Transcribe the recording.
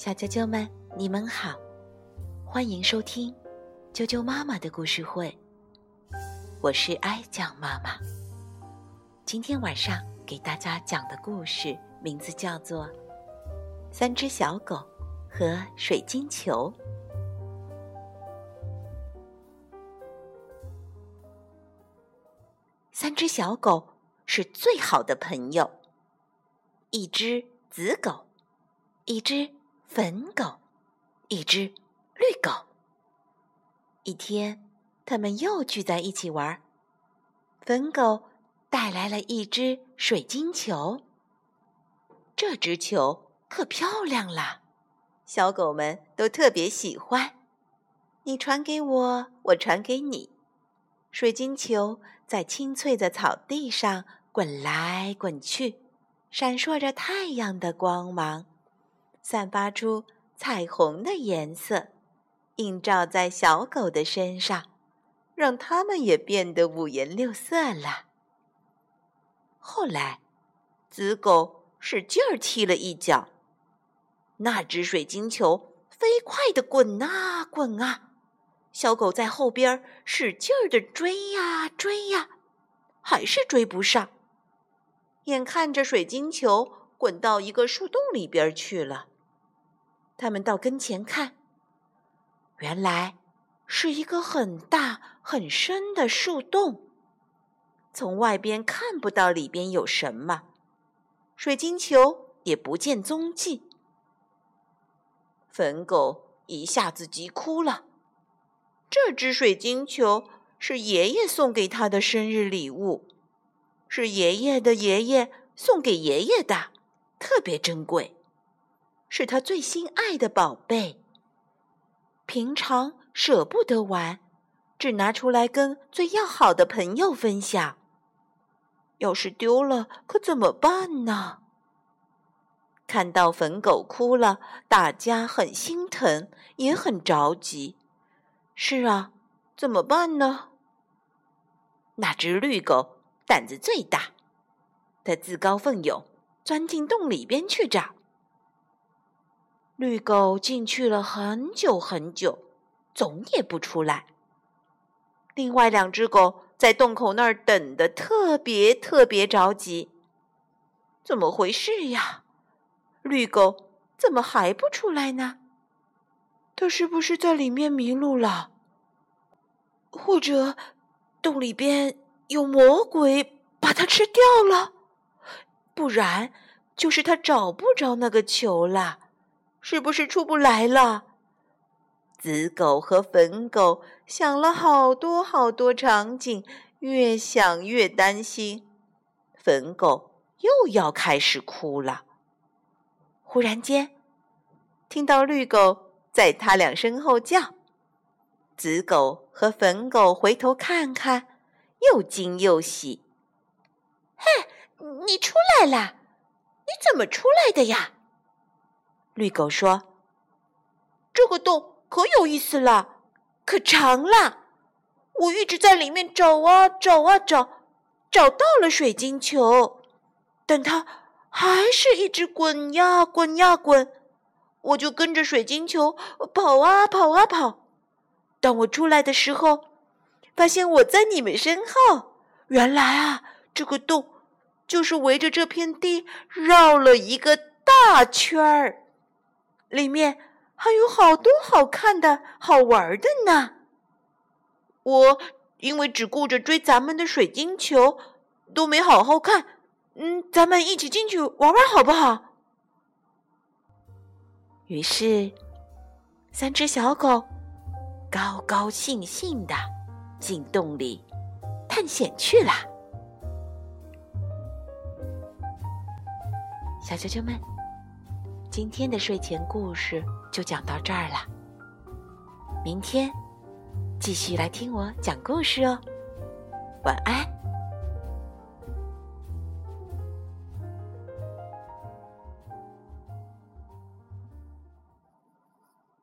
小啾啾们，你们好，欢迎收听啾啾妈妈的故事会。我是哀讲妈妈。今天晚上给大家讲的故事名字叫做《三只小狗和水晶球》。三只小狗是最好的朋友，一只紫狗，一只。粉狗，一只绿狗。一天，他们又聚在一起玩。粉狗带来了一只水晶球，这只球可漂亮了，小狗们都特别喜欢。你传给我，我传给你。水晶球在青翠的草地上滚来滚去，闪烁着太阳的光芒。散发出彩虹的颜色，映照在小狗的身上，让它们也变得五颜六色了。后来，紫狗使劲儿踢了一脚，那只水晶球飞快地滚啊滚啊，小狗在后边使劲儿地追呀追呀，还是追不上。眼看着水晶球滚到一个树洞里边去了。他们到跟前看，原来是一个很大很深的树洞。从外边看不到里边有什么，水晶球也不见踪迹。粉狗一下子急哭了。这只水晶球是爷爷送给他的生日礼物，是爷爷的爷爷送给爷爷的，特别珍贵。是他最心爱的宝贝，平常舍不得玩，只拿出来跟最要好的朋友分享。要是丢了，可怎么办呢？看到粉狗哭了，大家很心疼，也很着急。是啊，怎么办呢？那只绿狗胆子最大，它自告奋勇钻进洞里边去找。绿狗进去了很久很久，总也不出来。另外两只狗在洞口那儿等的特别特别着急。怎么回事呀？绿狗怎么还不出来呢？它是不是在里面迷路了？或者洞里边有魔鬼把它吃掉了？不然就是他找不着那个球了。是不是出不来了？紫狗和粉狗想了好多好多场景，越想越担心。粉狗又要开始哭了。忽然间，听到绿狗在他俩身后叫。紫狗和粉狗回头看看，又惊又喜。“嘿，你出来了！你怎么出来的呀？”绿狗说：“这个洞可有意思了，可长了。我一直在里面找啊找啊找，找到了水晶球，但它还是一直滚呀滚呀滚。我就跟着水晶球跑啊跑啊跑。当我出来的时候，发现我在你们身后。原来啊，这个洞就是围着这片地绕了一个大圈儿。”里面还有好多好看的、好玩的呢。我因为只顾着追咱们的水晶球，都没好好看。嗯，咱们一起进去玩玩好不好？于是，三只小狗高高兴兴的进洞里探险去了。小啾啾们。今天的睡前故事就讲到这儿了，明天继续来听我讲故事哦，晚安。